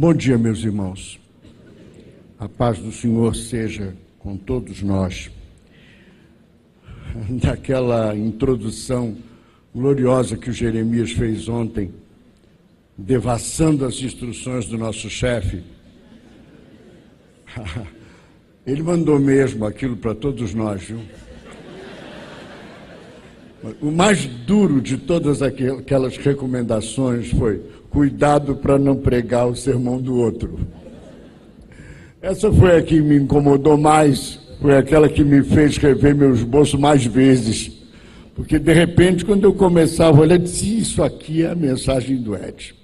Bom dia, meus irmãos. A paz do Senhor seja com todos nós. Daquela introdução gloriosa que o Jeremias fez ontem, devassando as instruções do nosso chefe, ele mandou mesmo aquilo para todos nós, viu? O mais duro de todas aquelas recomendações foi cuidado para não pregar o sermão do outro. Essa foi a que me incomodou mais, foi aquela que me fez rever meu esboço mais vezes. Porque de repente, quando eu começava a olhar, disse: Isso aqui é a mensagem do Ed.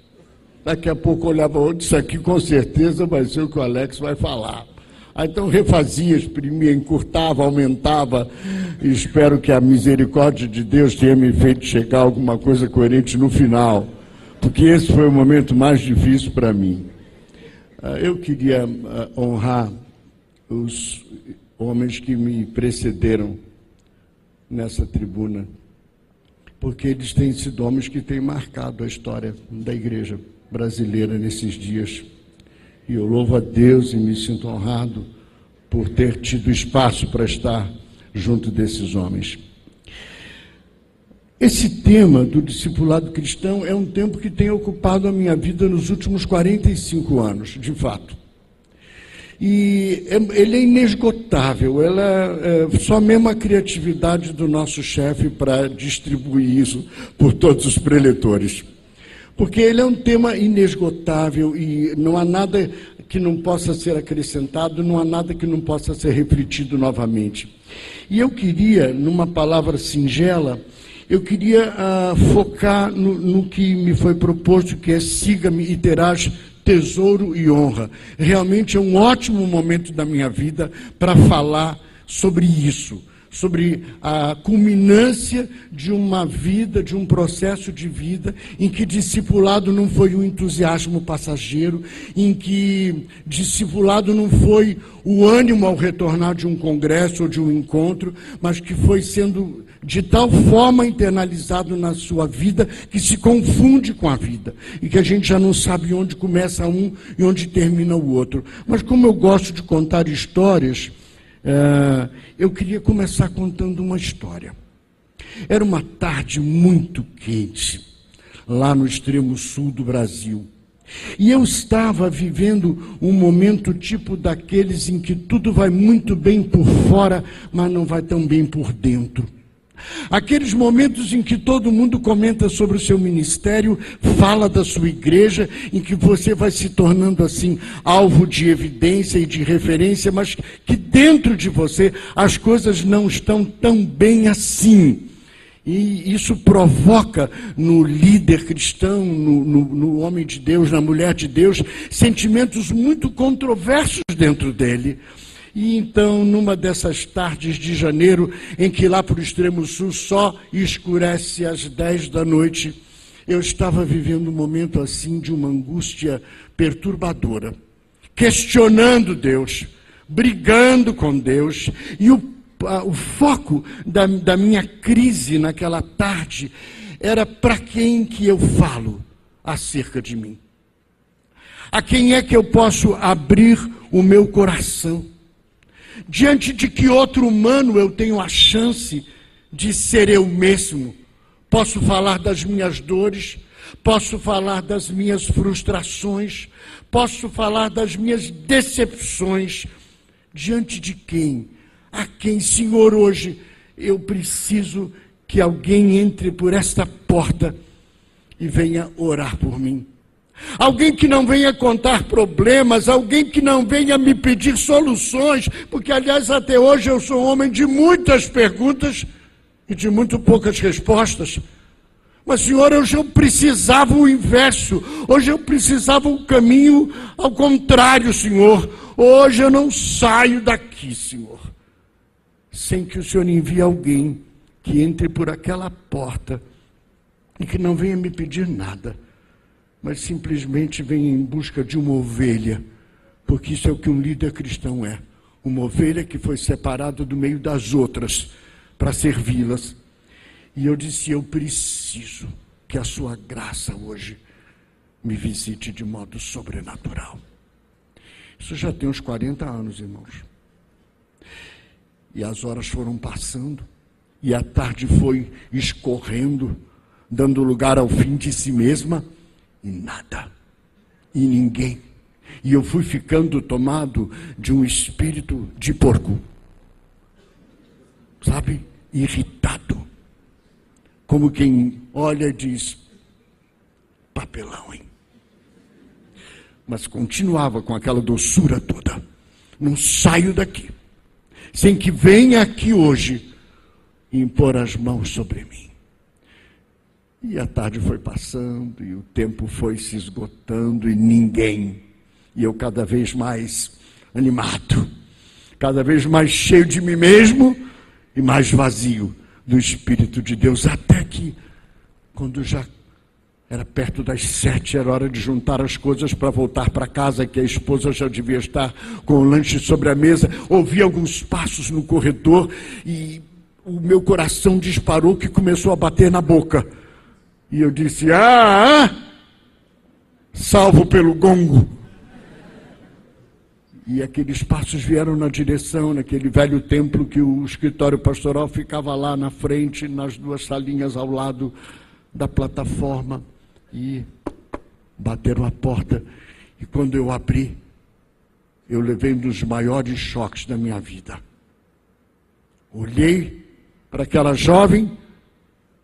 Daqui a pouco eu olhava outro, isso aqui com certeza vai ser o que o Alex vai falar. Aí, então refazia, exprimia, encurtava, aumentava. E espero que a misericórdia de Deus tenha me feito chegar a alguma coisa coerente no final, porque esse foi o momento mais difícil para mim. Ah, eu queria ah, honrar os homens que me precederam nessa tribuna, porque eles têm sido homens que têm marcado a história da igreja brasileira nesses dias. E eu louvo a Deus e me sinto honrado por ter tido espaço para estar junto desses homens. Esse tema do discipulado cristão é um tempo que tem ocupado a minha vida nos últimos 45 anos, de fato. E é, ele é inesgotável, ela é só mesmo a criatividade do nosso chefe para distribuir isso por todos os preletores. Porque ele é um tema inesgotável e não há nada que não possa ser acrescentado, não há nada que não possa ser refletido novamente. E eu queria, numa palavra singela, eu queria uh, focar no, no, que me foi proposto, que é siga-me e terás tesouro e honra. Realmente é um ótimo momento da minha vida para falar sobre isso sobre a culminância de uma vida, de um processo de vida, em que discipulado não foi um entusiasmo passageiro, em que discipulado não foi o ânimo ao retornar de um congresso ou de um encontro, mas que foi sendo de tal forma internalizado na sua vida que se confunde com a vida e que a gente já não sabe onde começa um e onde termina o outro. Mas como eu gosto de contar histórias, é, eu queria começar contando uma história. Era uma tarde muito quente, lá no extremo sul do Brasil. E eu estava vivendo um momento tipo daqueles em que tudo vai muito bem por fora, mas não vai tão bem por dentro. Aqueles momentos em que todo mundo comenta sobre o seu ministério, fala da sua igreja, em que você vai se tornando assim alvo de evidência e de referência, mas que dentro de você as coisas não estão tão bem assim. E isso provoca no líder cristão, no, no, no, homem de Deus, na mulher de Deus, sentimentos muito controversos dentro dele. E então, numa dessas tardes de janeiro, em que lá para o extremo sul só escurece às 10 da noite, eu estava vivendo um momento assim de uma angústia perturbadora, questionando Deus, brigando com Deus, e o, a, o foco da, da minha crise naquela tarde era para quem que eu falo acerca de mim. A quem é que eu posso abrir o meu coração? Diante de que outro humano eu tenho a chance de ser eu mesmo? Posso falar das minhas dores, posso falar das minhas frustrações, posso falar das minhas decepções. Diante de quem? A quem, Senhor, hoje eu preciso que alguém entre por esta porta e venha orar por mim. Alguém que não venha contar problemas, alguém que não venha me pedir soluções, porque, aliás, até hoje eu sou homem de muitas perguntas e de muito poucas respostas. Mas, Senhor, hoje eu precisava o inverso, hoje eu precisava o caminho ao contrário, Senhor. Hoje eu não saio daqui, Senhor, sem que o Senhor envie alguém que entre por aquela porta e que não venha me pedir nada mas simplesmente vem em busca de uma ovelha, porque isso é o que um líder cristão é. Uma ovelha que foi separada do meio das outras para servi-las. E eu disse: Eu preciso que a sua graça hoje me visite de modo sobrenatural. Isso já tem uns 40 anos, irmãos. E as horas foram passando, e a tarde foi escorrendo, dando lugar ao fim de si mesma, e nada, e ninguém. E eu fui ficando tomado de um espírito de porco, sabe? Irritado. Como quem olha e diz: papelão, hein? Mas continuava com aquela doçura toda. Não saio daqui, sem que venha aqui hoje impor as mãos sobre mim. E a tarde foi passando, e o tempo foi se esgotando, e ninguém. E eu cada vez mais animado, cada vez mais cheio de mim mesmo e mais vazio do Espírito de Deus, até que, quando já era perto das sete, era hora de juntar as coisas para voltar para casa, que a esposa já devia estar com o lanche sobre a mesa. Ouvi alguns passos no corredor e o meu coração disparou que começou a bater na boca. E eu disse: Ah, salvo pelo gongo. E aqueles passos vieram na direção, naquele velho templo que o escritório pastoral ficava lá na frente, nas duas salinhas ao lado da plataforma. E bateram a porta. E quando eu abri, eu levei um dos maiores choques da minha vida. Olhei para aquela jovem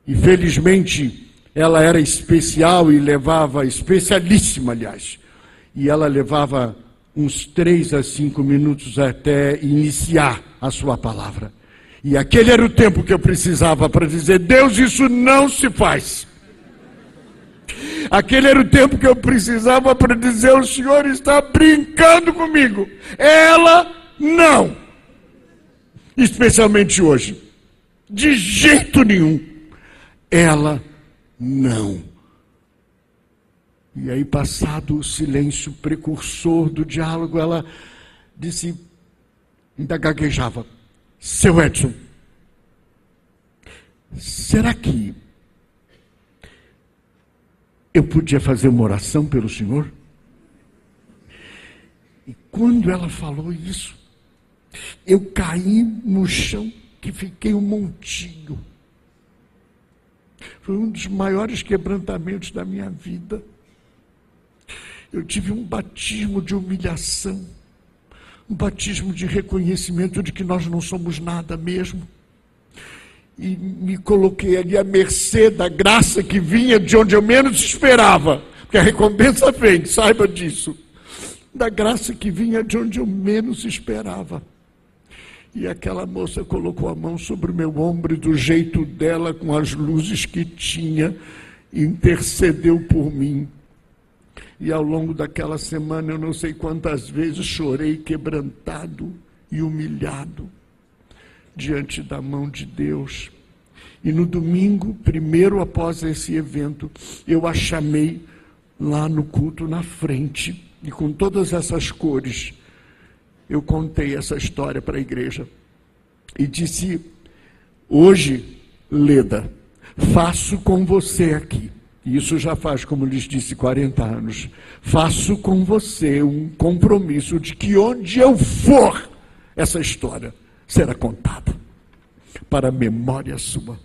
e felizmente ela era especial e levava, especialíssima, aliás, e ela levava uns três a cinco minutos até iniciar a sua palavra. E aquele era o tempo que eu precisava para dizer: Deus, isso não se faz. Aquele era o tempo que eu precisava para dizer: o Senhor está brincando comigo. Ela não. Especialmente hoje. De jeito nenhum. Ela não. E aí, passado o silêncio precursor do diálogo, ela disse, ainda gaguejava: Seu Edson, será que eu podia fazer uma oração pelo Senhor? E quando ela falou isso, eu caí no chão, que fiquei um montinho. Foi um dos maiores quebrantamentos da minha vida. Eu tive um batismo de humilhação, um batismo de reconhecimento de que nós não somos nada mesmo e me coloquei ali à mercê da graça que vinha de onde eu menos esperava, porque a recompensa vem, saiba disso. Da graça que vinha de onde eu menos esperava. E aquela moça colocou a mão sobre o meu ombro e, do jeito dela, com as luzes que tinha, intercedeu por mim. E ao longo daquela semana, eu não sei quantas vezes chorei quebrantado e humilhado diante da mão de Deus. E no domingo, primeiro após esse evento, eu a chamei lá no culto na frente, e com todas essas cores, eu contei essa história para a igreja. E disse: Hoje, Leda, faço com você aqui. Isso já faz, como lhes disse, 40 anos. Faço com você um compromisso de que onde eu for, essa história será contada para a memória sua,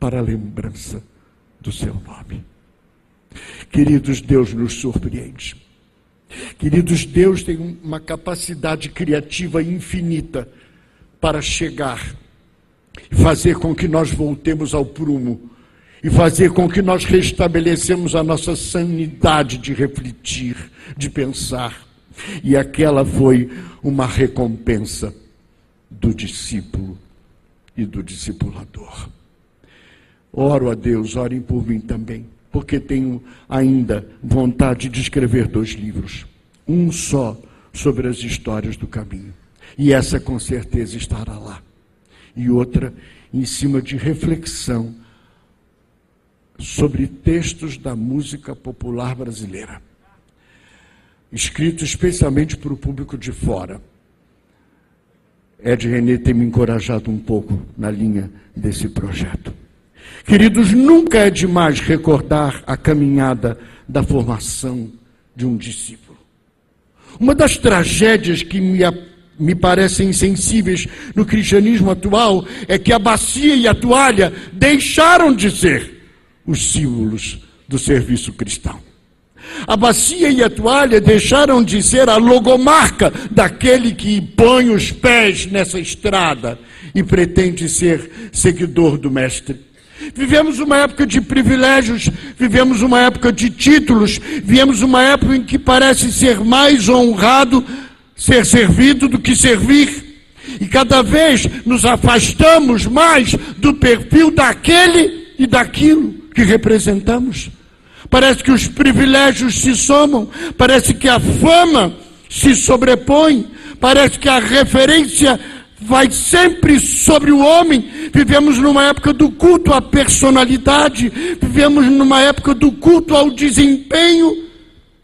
para a lembrança do seu nome. Queridos, Deus nos surpreende. Queridos, Deus tem uma capacidade criativa infinita para chegar e fazer com que nós voltemos ao prumo e fazer com que nós restabelecemos a nossa sanidade de refletir, de pensar. E aquela foi uma recompensa do discípulo e do discipulador. Oro a Deus, orem por mim também, porque tenho ainda vontade de escrever dois livros. Um só sobre as histórias do caminho. E essa com certeza estará lá. E outra em cima de reflexão sobre textos da música popular brasileira, escrito especialmente para o público de fora. Ed René tem me encorajado um pouco na linha desse projeto. Queridos, nunca é demais recordar a caminhada da formação de um discípulo. Uma das tragédias que me, me parecem insensíveis no cristianismo atual é que a bacia e a toalha deixaram de ser os símbolos do serviço cristão. A bacia e a toalha deixaram de ser a logomarca daquele que põe os pés nessa estrada e pretende ser seguidor do Mestre. Vivemos uma época de privilégios, vivemos uma época de títulos, vivemos uma época em que parece ser mais honrado ser servido do que servir. E cada vez nos afastamos mais do perfil daquele e daquilo que representamos. Parece que os privilégios se somam, parece que a fama se sobrepõe, parece que a referência vai sempre sobre o homem. Vivemos numa época do culto à personalidade, vivemos numa época do culto ao desempenho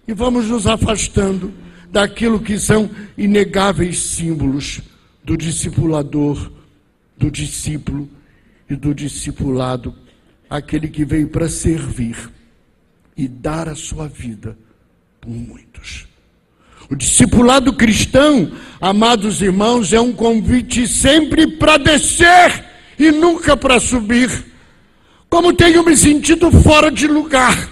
e vamos nos afastando daquilo que são inegáveis símbolos do discipulador, do discípulo e do discipulado, aquele que veio para servir e dar a sua vida por muitos. O discipulado cristão, amados irmãos, é um convite sempre para descer e nunca para subir. Como tenho me sentido fora de lugar,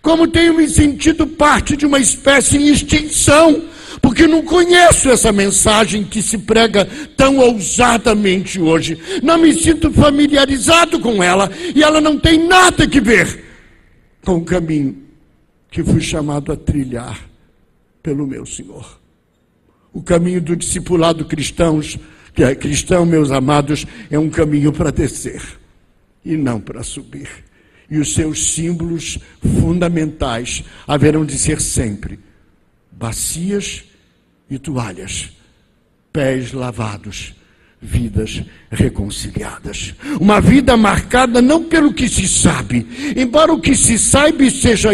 como tenho me sentido parte de uma espécie em extinção, porque não conheço essa mensagem que se prega tão ousadamente hoje. Não me sinto familiarizado com ela e ela não tem nada que ver com o caminho que fui chamado a trilhar pelo meu Senhor. O caminho do discipulado cristãos, que é cristão, meus amados, é um caminho para descer e não para subir. E os seus símbolos fundamentais haverão de ser sempre bacias e toalhas, pés lavados vidas reconciliadas. Uma vida marcada não pelo que se sabe, embora o que se sabe seja,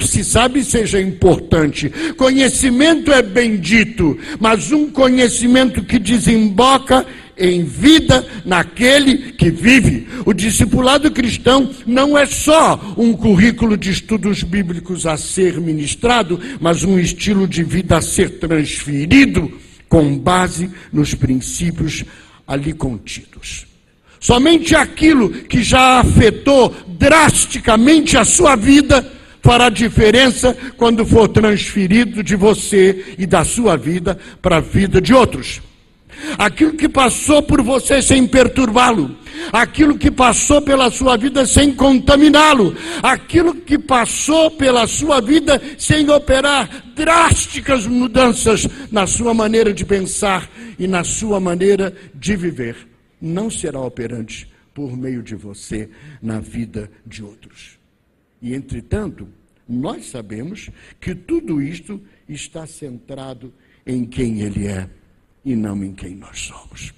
se sabe seja importante. Conhecimento é bendito, mas um conhecimento que desemboca em vida naquele que vive. O discipulado cristão não é só um currículo de estudos bíblicos a ser ministrado, mas um estilo de vida a ser transferido com base nos princípios ali contidos. Somente aquilo que já afetou drasticamente a sua vida fará diferença quando for transferido de você e da sua vida para a vida de outros. Aquilo que passou por você sem perturbá-lo, aquilo que passou pela sua vida sem contaminá-lo, aquilo que passou pela sua vida sem operar drásticas mudanças na sua maneira de pensar e na sua maneira de viver, não será operante por meio de você na vida de outros. E entretanto, nós sabemos que tudo isto está centrado em quem Ele é e não em quem nós somos.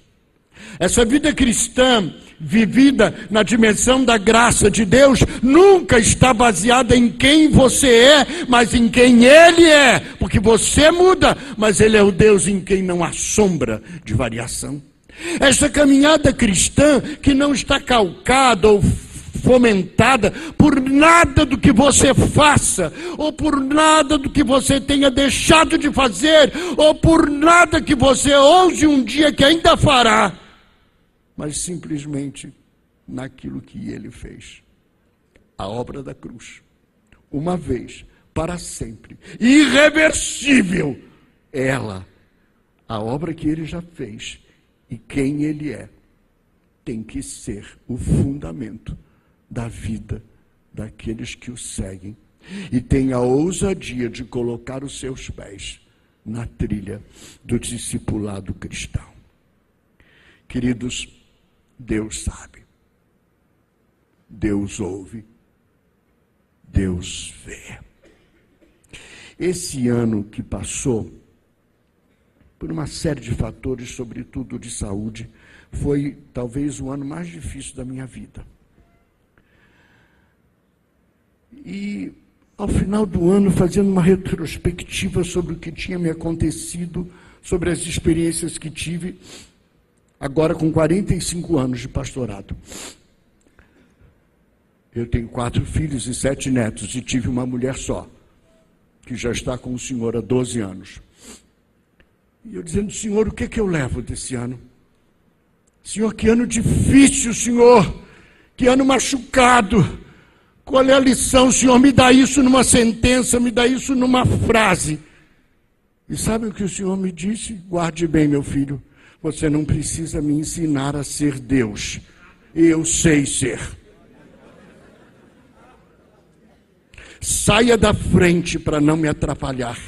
Essa vida cristã, vivida na dimensão da graça de Deus, nunca está baseada em quem você é, mas em quem Ele é. Porque você muda, mas Ele é o Deus em quem não há sombra de variação. Essa caminhada cristã que não está calcada ou fomentada por nada do que você faça, ou por nada do que você tenha deixado de fazer, ou por nada que você ouse um dia que ainda fará mas simplesmente naquilo que ele fez. A obra da cruz. Uma vez, para sempre, irreversível, ela, a obra que ele já fez e quem ele é, tem que ser o fundamento da vida daqueles que o seguem e tem a ousadia de colocar os seus pés na trilha do discipulado cristão. Queridos, Deus sabe. Deus ouve. Deus vê. Esse ano que passou, por uma série de fatores, sobretudo de saúde, foi talvez o ano mais difícil da minha vida. E ao final do ano, fazendo uma retrospectiva sobre o que tinha me acontecido, sobre as experiências que tive, agora com 45 anos de pastorado. Eu tenho quatro filhos e sete netos e tive uma mulher só, que já está com o senhor há 12 anos. E eu dizendo, Senhor, o que, é que eu levo desse ano? Senhor, que ano difícil, Senhor, que ano machucado. Qual é a lição, Senhor? Me dá isso numa sentença, me dá isso numa frase. E sabe o que o Senhor me disse? Guarde bem, meu filho. Você não precisa me ensinar a ser Deus. Eu sei ser. Saia da frente para não me atrapalhar.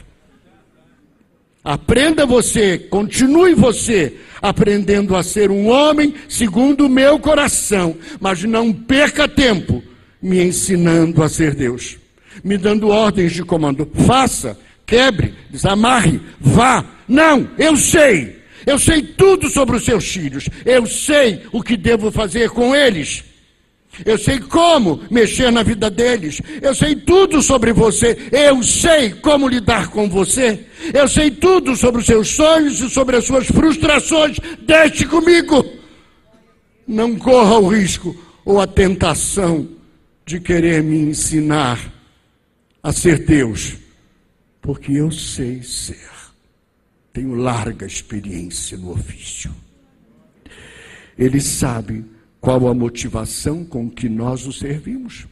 Aprenda você, continue você aprendendo a ser um homem segundo o meu coração, mas não perca tempo me ensinando a ser Deus, me dando ordens de comando. Faça, quebre, desamarre, vá. Não, eu sei. Eu sei tudo sobre os seus filhos. Eu sei o que devo fazer com eles. Eu sei como mexer na vida deles. Eu sei tudo sobre você. Eu sei como lidar com você. Eu sei tudo sobre os seus sonhos e sobre as suas frustrações. Deixe comigo. Não corra o risco ou a tentação de querer me ensinar a ser Deus, porque eu sei ser. Tenho larga experiência no ofício. Ele sabe qual a motivação com que nós o servimos.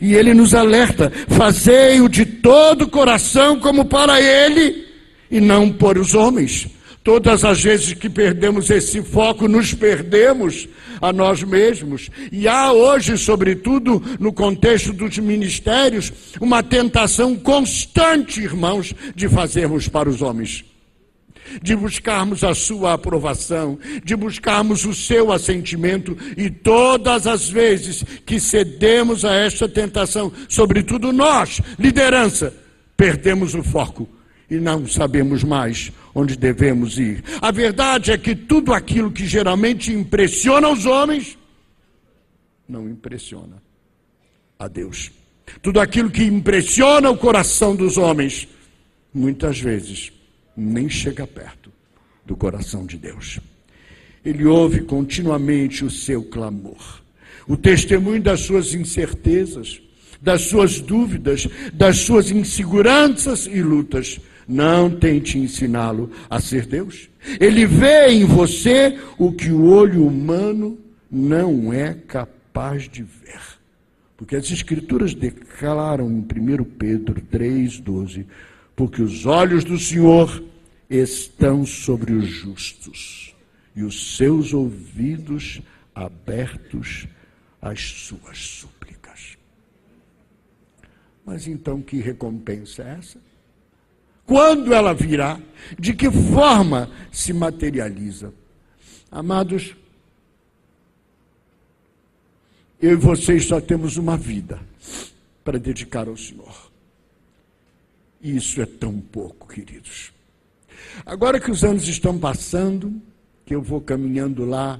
E ele nos alerta: fazei-o de todo o coração como para ele e não por os homens. Todas as vezes que perdemos esse foco, nos perdemos a nós mesmos. E há hoje, sobretudo no contexto dos ministérios, uma tentação constante, irmãos, de fazermos para os homens. De buscarmos a sua aprovação, de buscarmos o seu assentimento, e todas as vezes que cedemos a esta tentação, sobretudo nós, liderança, perdemos o foco e não sabemos mais onde devemos ir. A verdade é que tudo aquilo que geralmente impressiona os homens, não impressiona a Deus. Tudo aquilo que impressiona o coração dos homens, muitas vezes nem chega perto do coração de Deus. Ele ouve continuamente o seu clamor, o testemunho das suas incertezas, das suas dúvidas, das suas inseguranças e lutas. Não tente ensiná-lo a ser Deus. Ele vê em você o que o olho humano não é capaz de ver. Porque as Escrituras declaram em 1 Pedro 3,12: Porque os olhos do Senhor estão sobre os justos e os seus ouvidos abertos às suas súplicas. Mas então que recompensa é essa? Quando ela virá? De que forma se materializa? Amados, eu e vocês só temos uma vida para dedicar ao Senhor. E isso é tão pouco, queridos. Agora que os anos estão passando, que eu vou caminhando lá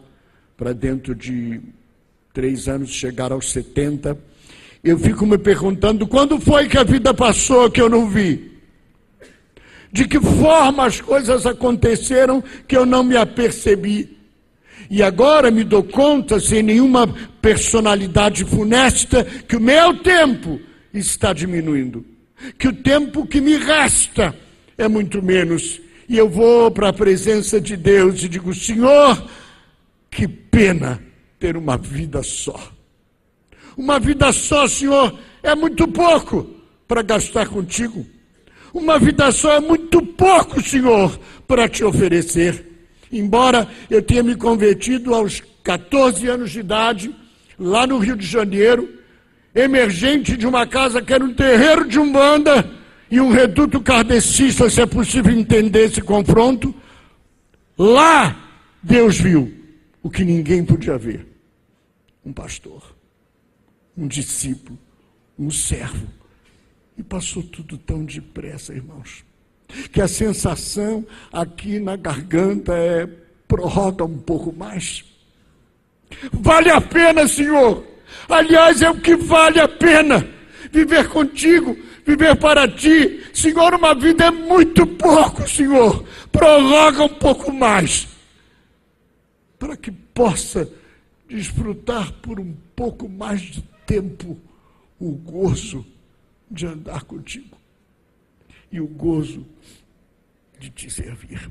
para dentro de três anos chegar aos 70, eu fico me perguntando quando foi que a vida passou que eu não vi? De que forma as coisas aconteceram que eu não me apercebi? E agora me dou conta, sem nenhuma personalidade funesta, que o meu tempo está diminuindo. Que o tempo que me resta é muito menos e eu vou para a presença de Deus e digo: Senhor, que pena ter uma vida só. Uma vida só, Senhor, é muito pouco para gastar contigo. Uma vida só é muito pouco, Senhor, para te oferecer. Embora eu tenha me convertido aos 14 anos de idade, lá no Rio de Janeiro, emergente de uma casa que era um terreiro de umbanda, e um reduto kardecista, se é possível entender esse confronto, lá Deus viu o que ninguém podia ver: um pastor, um discípulo, um servo. E passou tudo tão depressa, irmãos, que a sensação aqui na garganta é prorroga um pouco mais. Vale a pena, Senhor. Aliás, é o que vale a pena viver contigo, viver para ti. Senhor, uma vida é muito pouco, Senhor. Prorroga um pouco mais. Para que possa desfrutar por um pouco mais de tempo o gozo de andar contigo e o gozo de te servir.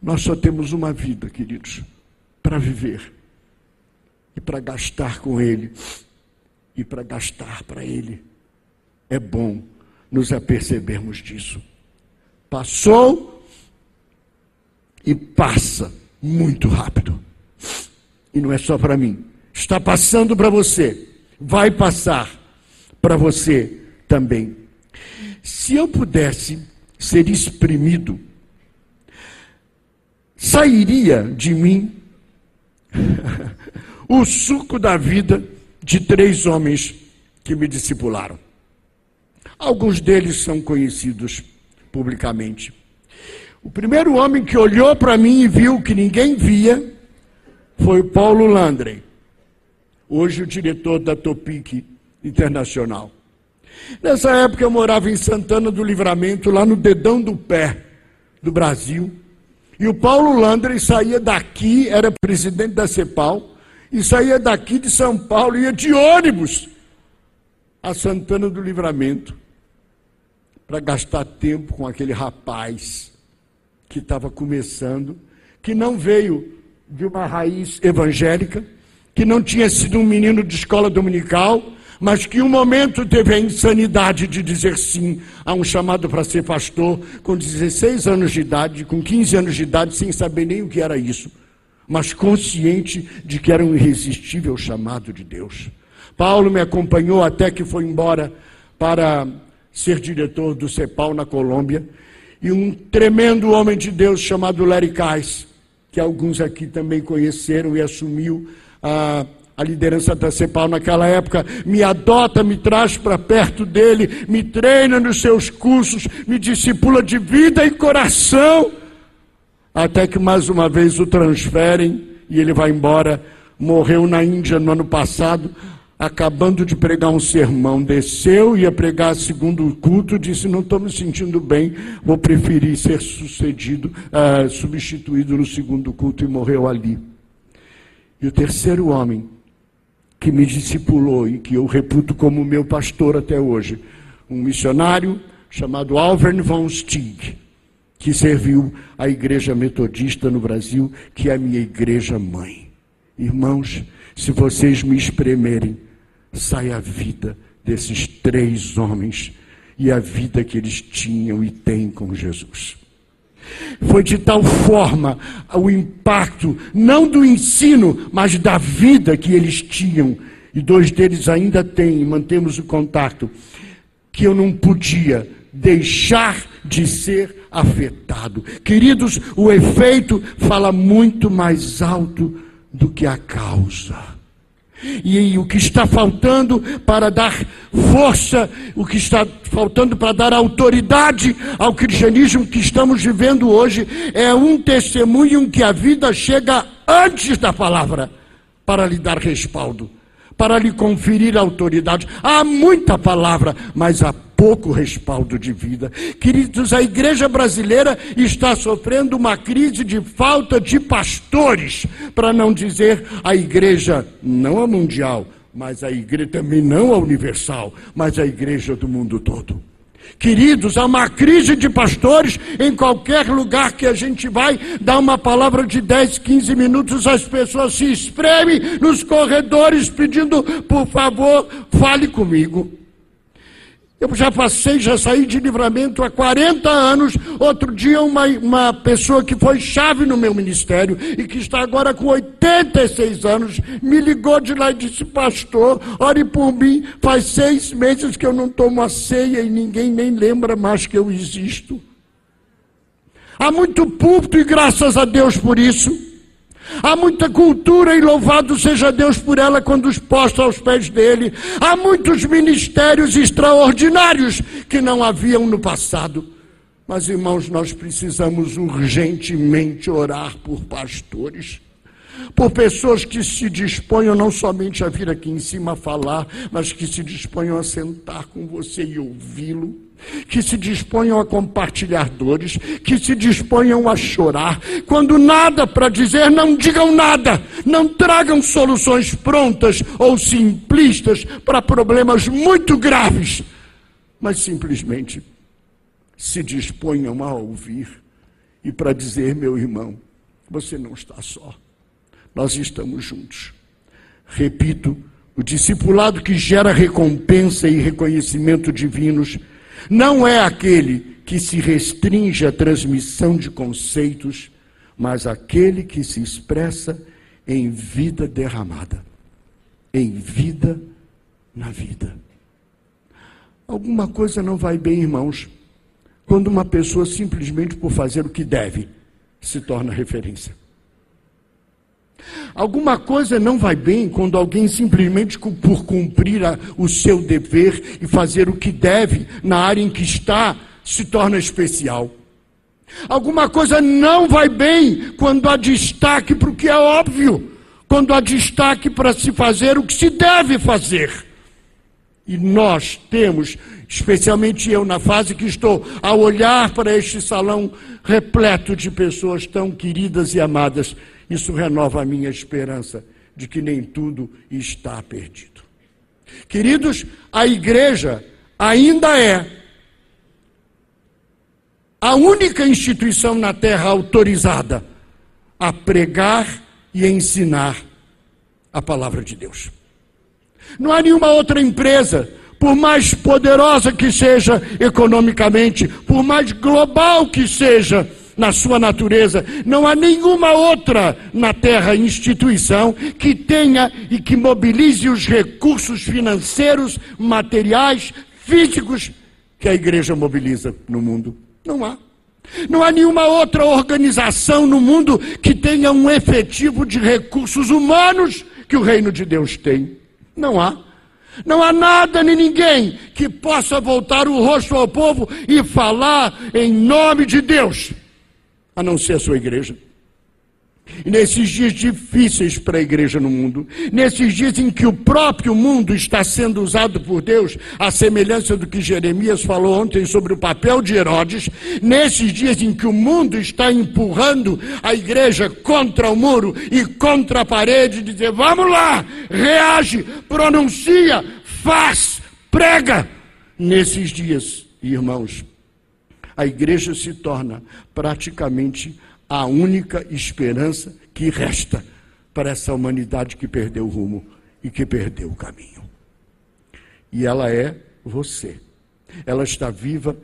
Nós só temos uma vida, queridos, para viver e para gastar com Ele e para gastar para Ele. É bom nos apercebermos disso. Passou e passa muito rápido. E não é só para mim. Está passando para você. Vai passar para você também. Se eu pudesse ser exprimido, sairia de mim o suco da vida de três homens que me discipularam. Alguns deles são conhecidos publicamente. O primeiro homem que olhou para mim e viu que ninguém via foi Paulo Landry, hoje o diretor da Topic Internacional. Nessa época eu morava em Santana do Livramento, lá no dedão do pé do Brasil. E o Paulo Landry saía daqui, era presidente da CEPAL, e saía daqui de São Paulo, ia de ônibus a Santana do Livramento para gastar tempo com aquele rapaz que estava começando, que não veio de uma raiz evangélica, que não tinha sido um menino de escola dominical, mas que um momento teve a insanidade de dizer sim a um chamado para ser pastor, com 16 anos de idade, com 15 anos de idade, sem saber nem o que era isso, mas consciente de que era um irresistível chamado de Deus. Paulo me acompanhou até que foi embora para ser diretor do CEPAL na Colômbia, e um tremendo homem de Deus chamado Larry Kais, que alguns aqui também conheceram e assumiu a, a liderança da CEPAL naquela época, me adota, me traz para perto dele, me treina nos seus cursos, me discipula de vida e coração, até que mais uma vez o transferem e ele vai embora. Morreu na Índia no ano passado, acabando de pregar um sermão, desceu, ia pregar segundo culto, disse: Não estou me sentindo bem, vou preferir ser sucedido, uh, substituído no segundo culto, e morreu ali. E o terceiro homem que me discipulou e que eu reputo como meu pastor até hoje, um missionário chamado Alvern von Stieg, que serviu a igreja metodista no Brasil, que é a minha igreja mãe. Irmãos, se vocês me espremerem, sai a vida desses três homens e a vida que eles tinham e têm com Jesus. Foi de tal forma o impacto, não do ensino, mas da vida que eles tinham, e dois deles ainda têm, mantemos o contato, que eu não podia deixar de ser afetado. Queridos, o efeito fala muito mais alto do que a causa. E o que está faltando para dar força, o que está faltando para dar autoridade ao cristianismo que estamos vivendo hoje, é um testemunho que a vida chega antes da palavra para lhe dar respaldo, para lhe conferir autoridade. Há muita palavra, mas há pouco respaldo de vida. Queridos, a igreja brasileira está sofrendo uma crise de falta de pastores, para não dizer a igreja, não a mundial, mas a igreja também não a universal, mas a igreja do mundo todo. Queridos, há uma crise de pastores em qualquer lugar que a gente vai, dá uma palavra de 10, 15 minutos, as pessoas se espremem nos corredores pedindo, por favor, fale comigo. Eu já passei, já saí de livramento há 40 anos. Outro dia, uma, uma pessoa que foi chave no meu ministério e que está agora com 86 anos, me ligou de lá e disse: Pastor, ore por mim. Faz seis meses que eu não tomo a ceia e ninguém nem lembra mais que eu existo. Há muito púlpito e graças a Deus por isso. Há muita cultura e louvado seja Deus por ela quando os posta aos pés dele. Há muitos ministérios extraordinários que não haviam no passado. Mas, irmãos, nós precisamos urgentemente orar por pastores, por pessoas que se disponham não somente a vir aqui em cima falar, mas que se disponham a sentar com você e ouvi-lo que se disponham a compartilhar dores, que se disponham a chorar. Quando nada para dizer, não digam nada. Não tragam soluções prontas ou simplistas para problemas muito graves, mas simplesmente se disponham a ouvir e para dizer, meu irmão, você não está só. Nós estamos juntos. Repito, o discipulado que gera recompensa e reconhecimento divinos não é aquele que se restringe à transmissão de conceitos, mas aquele que se expressa em vida derramada, em vida na vida. Alguma coisa não vai bem, irmãos, quando uma pessoa simplesmente por fazer o que deve se torna referência. Alguma coisa não vai bem quando alguém simplesmente por cumprir a, o seu dever e fazer o que deve na área em que está se torna especial. Alguma coisa não vai bem quando há destaque para o que é óbvio, quando há destaque para se fazer o que se deve fazer. E nós temos, especialmente eu, na fase que estou, a olhar para este salão repleto de pessoas tão queridas e amadas, isso renova a minha esperança de que nem tudo está perdido. Queridos, a igreja ainda é a única instituição na terra autorizada a pregar e ensinar a palavra de Deus. Não há nenhuma outra empresa, por mais poderosa que seja economicamente, por mais global que seja, na sua natureza. Não há nenhuma outra na Terra instituição que tenha e que mobilize os recursos financeiros, materiais, físicos que a igreja mobiliza no mundo. Não há. Não há nenhuma outra organização no mundo que tenha um efetivo de recursos humanos que o reino de Deus tem. Não há. Não há nada nem ninguém que possa voltar o rosto ao povo e falar em nome de Deus a não ser a sua igreja. Nesses dias difíceis para a igreja no mundo, nesses dias em que o próprio mundo está sendo usado por Deus, a semelhança do que Jeremias falou ontem sobre o papel de Herodes, nesses dias em que o mundo está empurrando a igreja contra o muro e contra a parede, dizer: vamos lá, reage, pronuncia, faz, prega. Nesses dias, irmãos, a igreja se torna praticamente a única esperança que resta para essa humanidade que perdeu o rumo e que perdeu o caminho. E ela é você. Ela está viva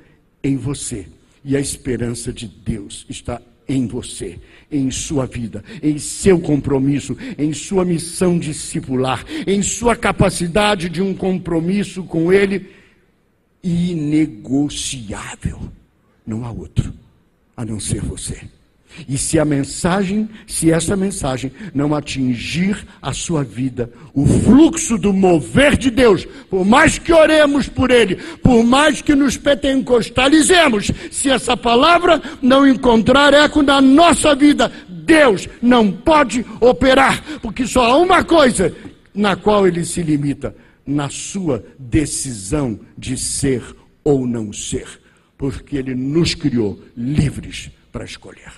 em você. E a esperança de Deus está em você, em sua vida, em seu compromisso, em sua missão discipular, em sua capacidade de um compromisso com Ele inegociável. Não há outro a não ser você. E se a mensagem, se essa mensagem não atingir a sua vida, o fluxo do mover de Deus, por mais que oremos por ele, por mais que nos pentecostalizemos, se essa palavra não encontrar eco na nossa vida, Deus não pode operar, porque só há uma coisa na qual ele se limita, na sua decisão de ser ou não ser porque Ele nos criou livres para escolher.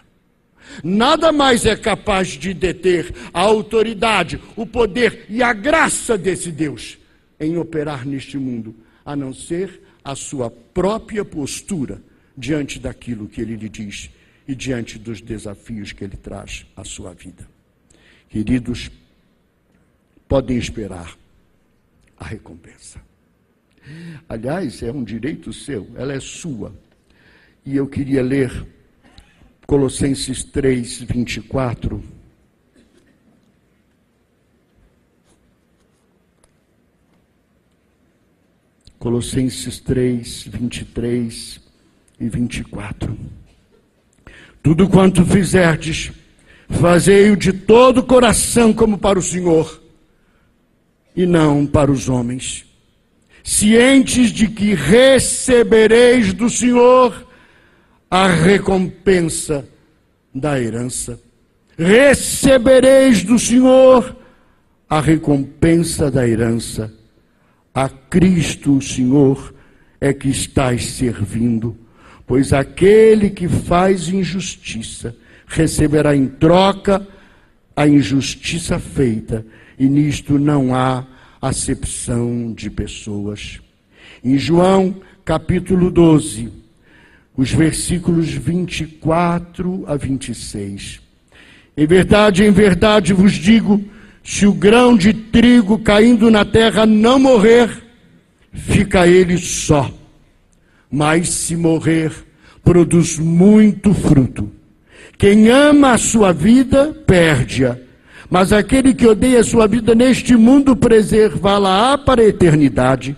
Nada mais é capaz de deter a autoridade, o poder e a graça desse Deus em operar neste mundo, a não ser a sua própria postura diante daquilo que ele lhe diz e diante dos desafios que ele traz à sua vida. Queridos, podem esperar a recompensa. Aliás, é um direito seu, ela é sua. E eu queria ler Colossenses 3, 24. Colossenses 3, 23 e 24. Tudo quanto fizerdes, fazei-o de todo o coração como para o Senhor, e não para os homens cientes de que recebereis do Senhor a recompensa da herança. Recebereis do Senhor a recompensa da herança. A Cristo, o Senhor, é que estás servindo? Pois aquele que faz injustiça receberá em troca a injustiça feita, e nisto não há acepção de pessoas. Em João capítulo 12, os versículos 24 a 26. Em verdade, em verdade vos digo: se o grão de trigo caindo na terra não morrer, fica ele só. Mas se morrer, produz muito fruto. Quem ama a sua vida, perde-a. Mas aquele que odeia sua vida neste mundo, preservá-la para a eternidade.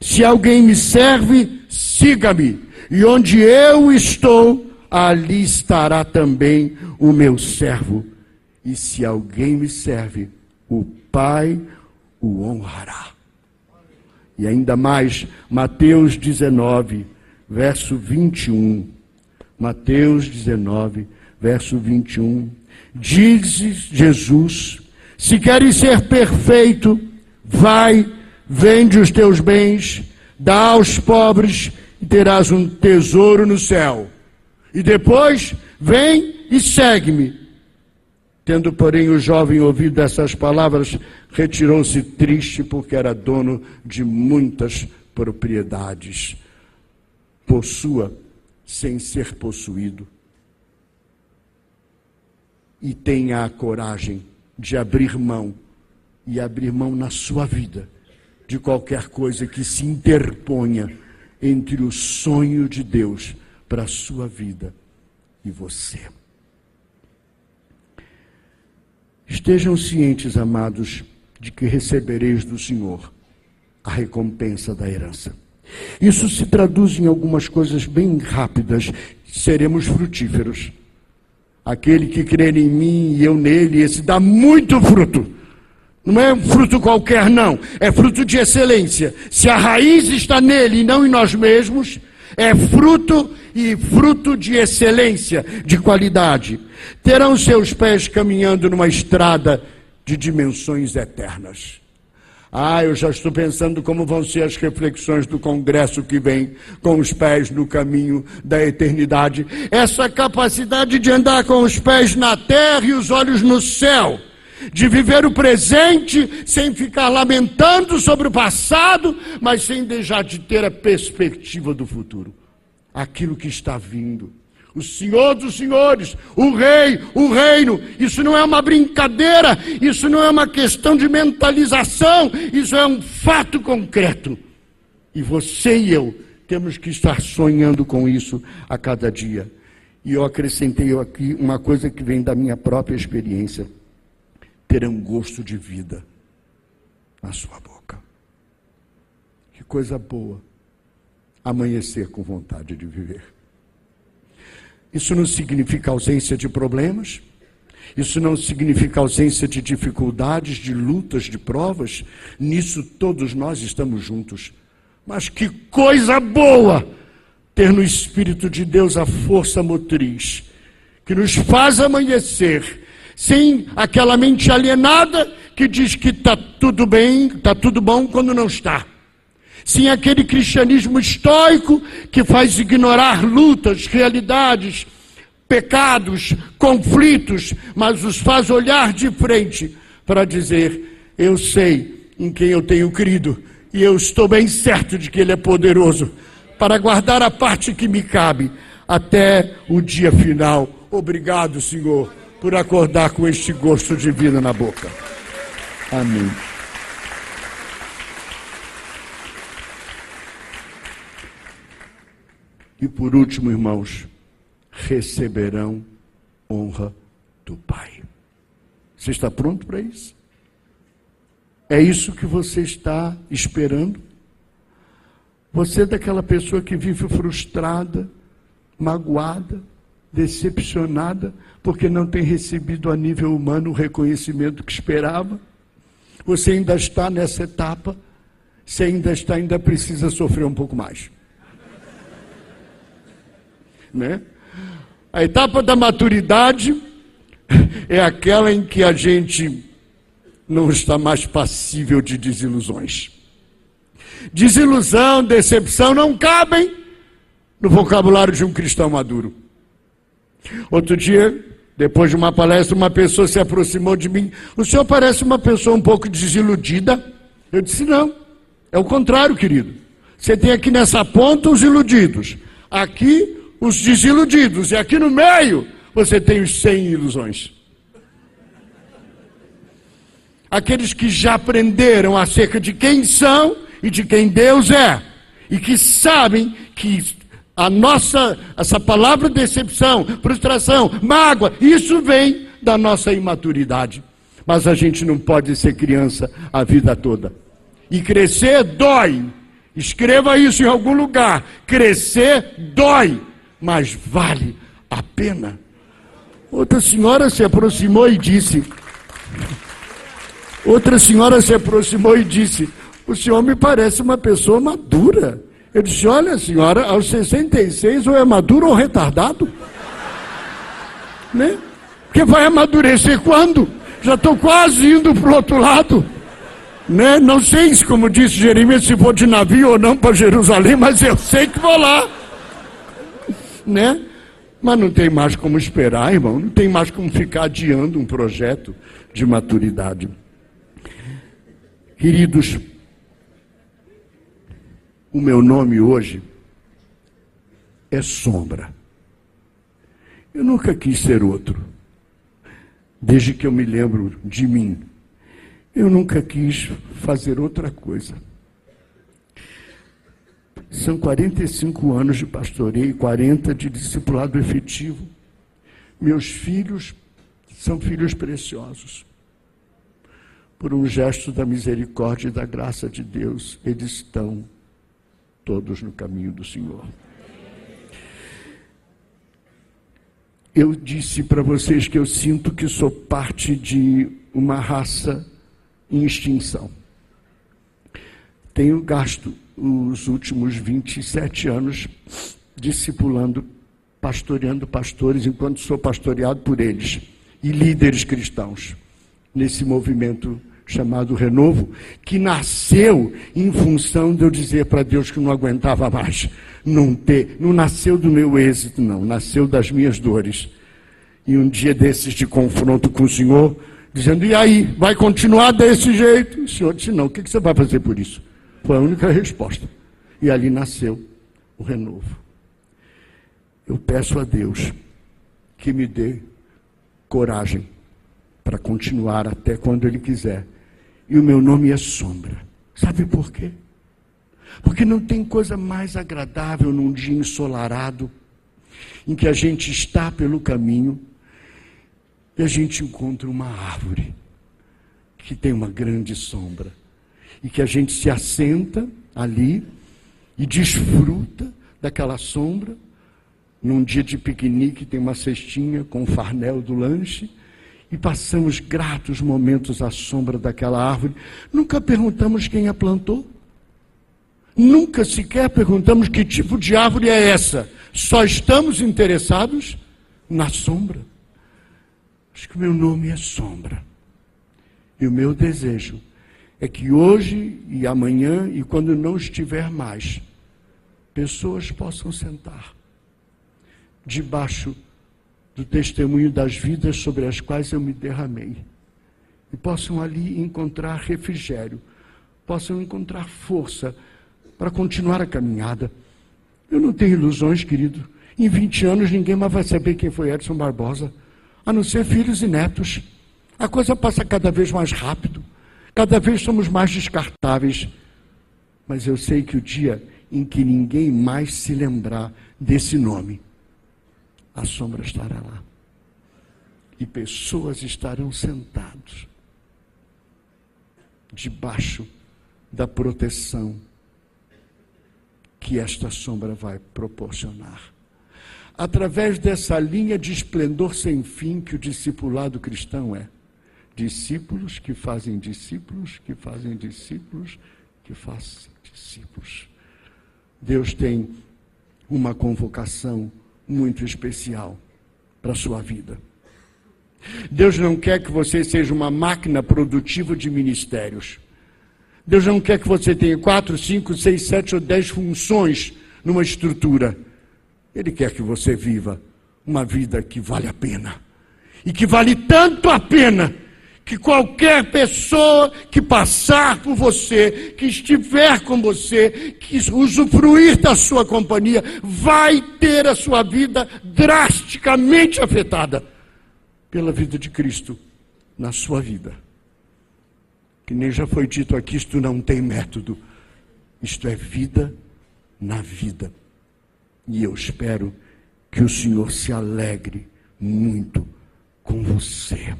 Se alguém me serve, siga-me. E onde eu estou, ali estará também o meu servo. E se alguém me serve, o Pai o honrará. E ainda mais, Mateus 19, verso 21. Mateus 19, verso 21. Diz Jesus: Se queres ser perfeito, vai, vende os teus bens, dá aos pobres e terás um tesouro no céu. E depois, vem e segue-me. Tendo, porém, o jovem ouvido essas palavras, retirou-se triste, porque era dono de muitas propriedades. Possua sem ser possuído. E tenha a coragem de abrir mão, e abrir mão na sua vida, de qualquer coisa que se interponha entre o sonho de Deus para a sua vida e você. Estejam cientes, amados, de que recebereis do Senhor a recompensa da herança. Isso se traduz em algumas coisas bem rápidas. Seremos frutíferos. Aquele que crer em mim e eu nele, esse dá muito fruto. Não é fruto qualquer, não. É fruto de excelência. Se a raiz está nele e não em nós mesmos, é fruto e fruto de excelência, de qualidade. Terão seus pés caminhando numa estrada de dimensões eternas. Ah, eu já estou pensando como vão ser as reflexões do congresso que vem, com os pés no caminho da eternidade. Essa capacidade de andar com os pés na terra e os olhos no céu, de viver o presente sem ficar lamentando sobre o passado, mas sem deixar de ter a perspectiva do futuro aquilo que está vindo. O Senhor dos Senhores, o Rei, o Reino. Isso não é uma brincadeira, isso não é uma questão de mentalização, isso é um fato concreto. E você e eu temos que estar sonhando com isso a cada dia. E eu acrescentei aqui uma coisa que vem da minha própria experiência: ter um gosto de vida na sua boca. Que coisa boa amanhecer com vontade de viver. Isso não significa ausência de problemas, isso não significa ausência de dificuldades, de lutas, de provas. Nisso todos nós estamos juntos. Mas que coisa boa ter no Espírito de Deus a força motriz que nos faz amanhecer sem aquela mente alienada que diz que está tudo bem, está tudo bom quando não está. Sim, aquele cristianismo estoico que faz ignorar lutas, realidades, pecados, conflitos, mas os faz olhar de frente para dizer: Eu sei em quem eu tenho crido e eu estou bem certo de que Ele é poderoso para guardar a parte que me cabe até o dia final. Obrigado, Senhor, por acordar com este gosto de vida na boca. Amém. E por último, irmãos, receberão honra do Pai. Você está pronto para isso? É isso que você está esperando? Você é daquela pessoa que vive frustrada, magoada, decepcionada, porque não tem recebido a nível humano o reconhecimento que esperava? Você ainda está nessa etapa? Se ainda está, ainda precisa sofrer um pouco mais né? A etapa da maturidade é aquela em que a gente não está mais passível de desilusões. desilusão, decepção não cabem no vocabulário de um cristão maduro. Outro dia, depois de uma palestra, uma pessoa se aproximou de mim. O senhor parece uma pessoa um pouco desiludida. Eu disse: não, é o contrário, querido. Você tem aqui nessa ponta os iludidos, aqui os desiludidos, e aqui no meio você tem os sem ilusões. Aqueles que já aprenderam acerca de quem são e de quem Deus é, e que sabem que a nossa, essa palavra decepção, frustração, mágoa, isso vem da nossa imaturidade. Mas a gente não pode ser criança a vida toda. E crescer dói. Escreva isso em algum lugar. Crescer dói, mas vale a pena. Outra senhora se aproximou e disse: Outra senhora se aproximou e disse: O senhor me parece uma pessoa madura. Eu disse: Olha, senhora, aos 66 ou é maduro ou retardado. Né? Porque vai amadurecer quando? Já estou quase indo para o outro lado. Né? Não sei se, como disse Jeremias, se vou de navio ou não para Jerusalém, mas eu sei que vou lá. Né? Mas não tem mais como esperar, irmão. Não tem mais como ficar adiando um projeto de maturidade. Queridos, o meu nome hoje é Sombra. Eu nunca quis ser outro. Desde que eu me lembro de mim, eu nunca quis fazer outra coisa. São 45 anos de pastoreio e 40 de discipulado efetivo. Meus filhos são filhos preciosos. Por um gesto da misericórdia e da graça de Deus, eles estão todos no caminho do Senhor. Eu disse para vocês que eu sinto que sou parte de uma raça em extinção. Tenho gasto os últimos 27 anos discipulando, pastoreando pastores, enquanto sou pastoreado por eles, e líderes cristãos, nesse movimento chamado Renovo, que nasceu em função de eu dizer para Deus que não aguentava mais. Não, ter, não nasceu do meu êxito, não, nasceu das minhas dores. E um dia desses de confronto com o Senhor, dizendo: E aí, vai continuar desse jeito? O Senhor disse: Não, o que você vai fazer por isso? Foi a única resposta. E ali nasceu o renovo. Eu peço a Deus que me dê coragem para continuar até quando Ele quiser e o meu nome é sombra. Sabe por quê? Porque não tem coisa mais agradável num dia ensolarado, em que a gente está pelo caminho e a gente encontra uma árvore que tem uma grande sombra e que a gente se assenta ali e desfruta daquela sombra. Num dia de piquenique tem uma cestinha com o farnel do lanche e passamos gratos momentos à sombra daquela árvore. Nunca perguntamos quem a plantou. Nunca sequer perguntamos que tipo de árvore é essa. Só estamos interessados na sombra. Acho que o meu nome é sombra. E o meu desejo é que hoje e amanhã, e quando não estiver mais, pessoas possam sentar debaixo do testemunho das vidas sobre as quais eu me derramei. E possam ali encontrar refrigério, possam encontrar força para continuar a caminhada. Eu não tenho ilusões, querido. Em 20 anos ninguém mais vai saber quem foi Edson Barbosa, a não ser filhos e netos. A coisa passa cada vez mais rápido, cada vez somos mais descartáveis. Mas eu sei que o dia em que ninguém mais se lembrar desse nome, a sombra estará lá. E pessoas estarão sentados debaixo da proteção que esta sombra vai proporcionar. Através dessa linha de esplendor sem fim que o discipulado cristão é. Discípulos que fazem discípulos, que fazem discípulos, que fazem discípulos. Deus tem uma convocação muito especial para a sua vida. Deus não quer que você seja uma máquina produtiva de ministérios. Deus não quer que você tenha quatro, cinco, seis, sete ou dez funções numa estrutura. Ele quer que você viva uma vida que vale a pena. E que vale tanto a pena que qualquer pessoa que passar por você, que estiver com você, que usufruir da sua companhia, vai ter a sua vida drasticamente afetada pela vida de Cristo na sua vida. Que nem já foi dito aqui, isto não tem método. Isto é vida na vida. E eu espero que o Senhor se alegre muito com você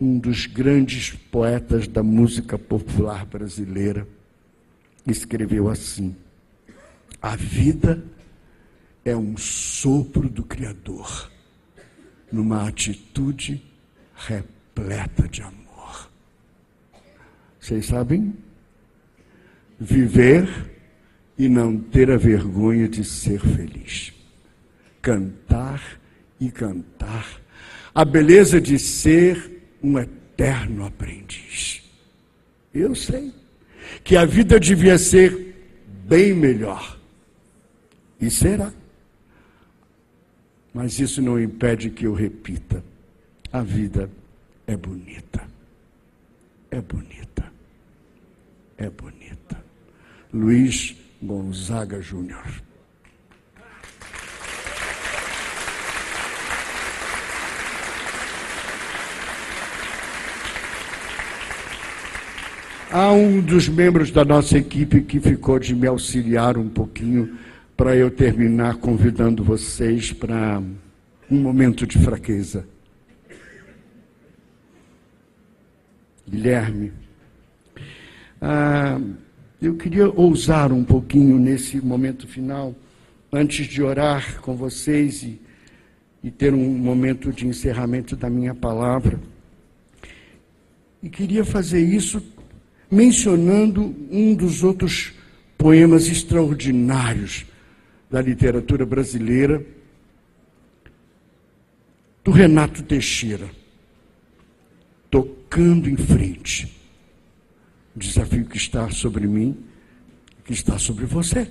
um dos grandes poetas da música popular brasileira, escreveu assim: A vida é um sopro do Criador, numa atitude repleta de amor. Vocês sabem? Viver e não ter a vergonha de ser feliz. Cantar e cantar. A beleza de ser um eterno aprendiz. Eu sei que a vida devia ser bem melhor. E será. Mas isso não impede que eu repita: a vida é bonita. É bonita. É bonita. Luiz Gonzaga Júnior. Há um dos membros da nossa equipe que ficou de me auxiliar um pouquinho para eu terminar convidando vocês para um momento de fraqueza. Guilherme, ah, eu queria ousar um pouquinho nesse momento final, antes de orar com vocês e, e ter um momento de encerramento da minha palavra. E queria fazer isso mencionando um dos outros poemas extraordinários da literatura brasileira, do Renato Teixeira, tocando em frente. O desafio que está sobre mim, que está sobre você.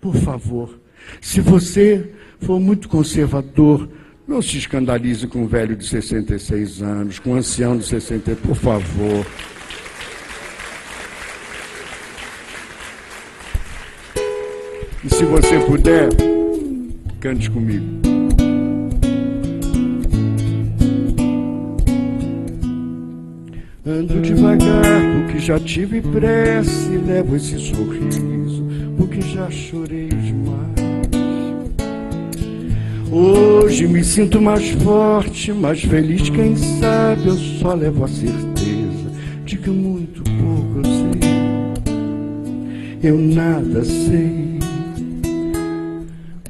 Por favor, se você for muito conservador, não se escandalize com um velho de 66 anos, com um ancião de 60, por favor. E se você puder, cante comigo. Ando devagar, porque já tive pressa e levo esse sorriso, porque já chorei demais. Hoje me sinto mais forte, mais feliz, quem sabe eu só levo a certeza de que muito pouco eu sei. Eu nada sei.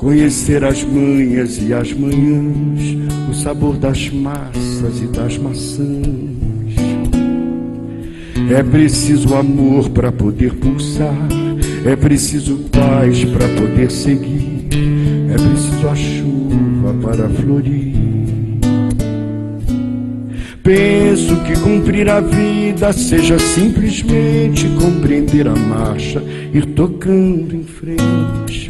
Conhecer as manhas e as manhãs, o sabor das massas e das maçãs. É preciso amor para poder pulsar, é preciso paz para poder seguir, é preciso a chuva para florir. Penso que cumprir a vida seja simplesmente compreender a marcha, ir tocando em frente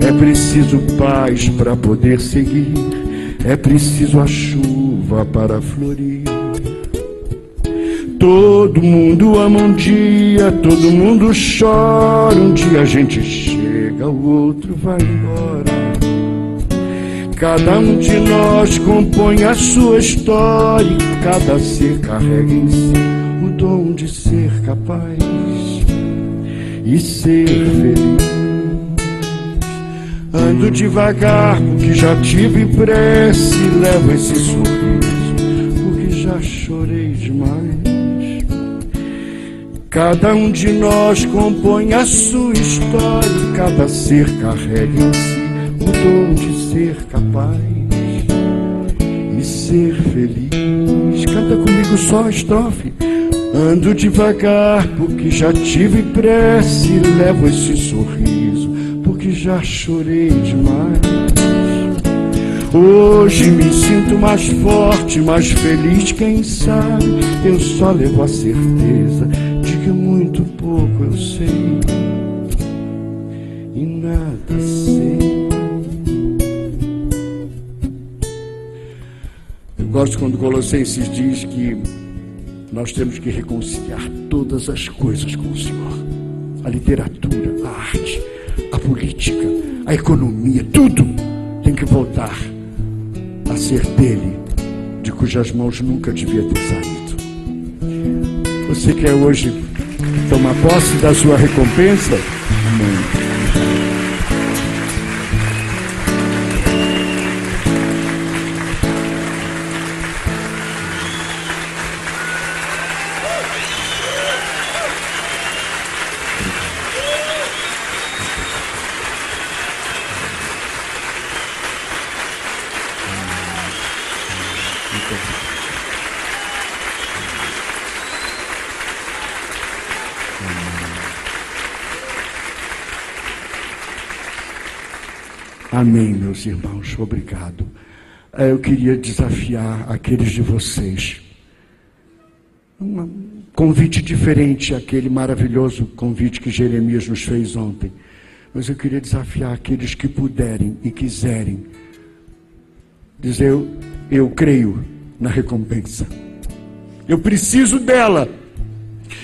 é preciso paz para poder seguir, é preciso a chuva para florir. Todo mundo ama um dia, todo mundo chora. Um dia a gente chega, o outro vai embora. Cada um de nós compõe a sua história, cada ser carrega em si o dom de ser capaz e ser feliz. Ando devagar porque já tive pressa e levo esse sorriso porque já chorei demais. Cada um de nós compõe a sua história, cada ser carrega em si o dom de ser capaz e ser feliz. Canta comigo só a estrofe. Ando devagar porque já tive pressa e levo esse sorriso porque já chorei demais. Hoje me sinto mais forte, mais feliz, quem sabe eu só levo a certeza de que muito pouco eu sei e nada sei. Eu gosto quando Colossenses diz que nós temos que reconciliar todas as coisas com o Senhor. A literatura, a arte, a política, a economia, tudo tem que voltar a ser dele, de cujas mãos nunca devia ter saído. Você quer hoje tomar posse da sua recompensa? Amém. Amém, meus irmãos, obrigado. É, eu queria desafiar aqueles de vocês. Um convite diferente àquele maravilhoso convite que Jeremias nos fez ontem. Mas eu queria desafiar aqueles que puderem e quiserem dizer: eu, eu creio na recompensa. Eu preciso dela.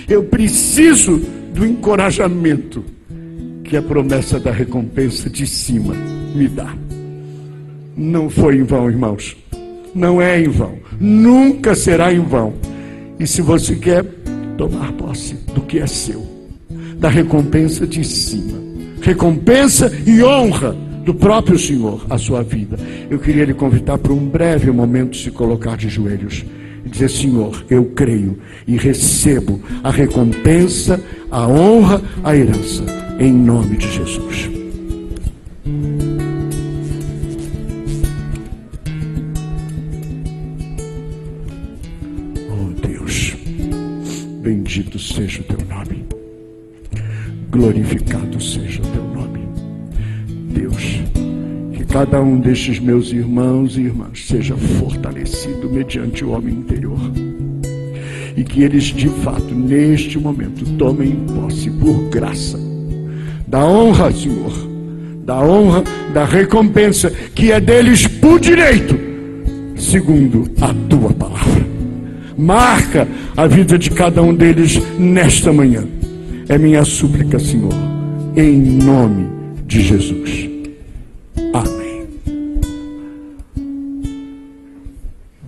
Eu preciso do encorajamento que a promessa da recompensa de cima me dá. Não foi em vão, irmãos. Não é em vão. Nunca será em vão. E se você quer tomar posse do que é seu, da recompensa de cima, recompensa e honra do próprio Senhor a sua vida, eu queria lhe convidar para um breve momento se colocar de joelhos e dizer: Senhor, eu creio e recebo a recompensa, a honra, a herança, em nome de Jesus. Bendito seja o teu nome. Glorificado seja o teu nome. Deus, que cada um destes meus irmãos e irmãs seja fortalecido mediante o homem interior. E que eles de fato, neste momento, tomem posse por graça da honra, Senhor, da honra, da recompensa que é deles por direito, segundo a tua palavra. Marca a vida de cada um deles nesta manhã. É minha súplica, Senhor, em nome de Jesus. Amém.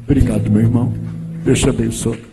Obrigado, meu irmão. Deus te abençoe.